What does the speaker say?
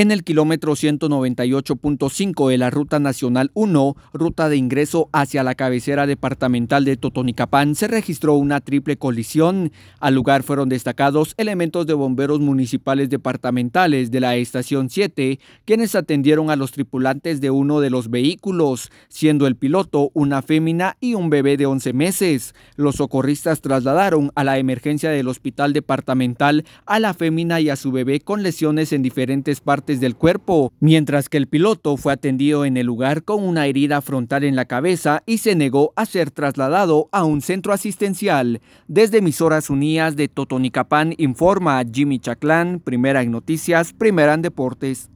En el kilómetro 198.5 de la Ruta Nacional 1, ruta de ingreso hacia la cabecera departamental de Totonicapán, se registró una triple colisión. Al lugar fueron destacados elementos de bomberos municipales departamentales de la estación 7, quienes atendieron a los tripulantes de uno de los vehículos, siendo el piloto una fémina y un bebé de 11 meses. Los socorristas trasladaron a la emergencia del hospital departamental a la fémina y a su bebé con lesiones en diferentes partes del cuerpo, mientras que el piloto fue atendido en el lugar con una herida frontal en la cabeza y se negó a ser trasladado a un centro asistencial. Desde emisoras unidas de Totonicapán informa Jimmy Chaclán, primera en noticias, primera en deportes.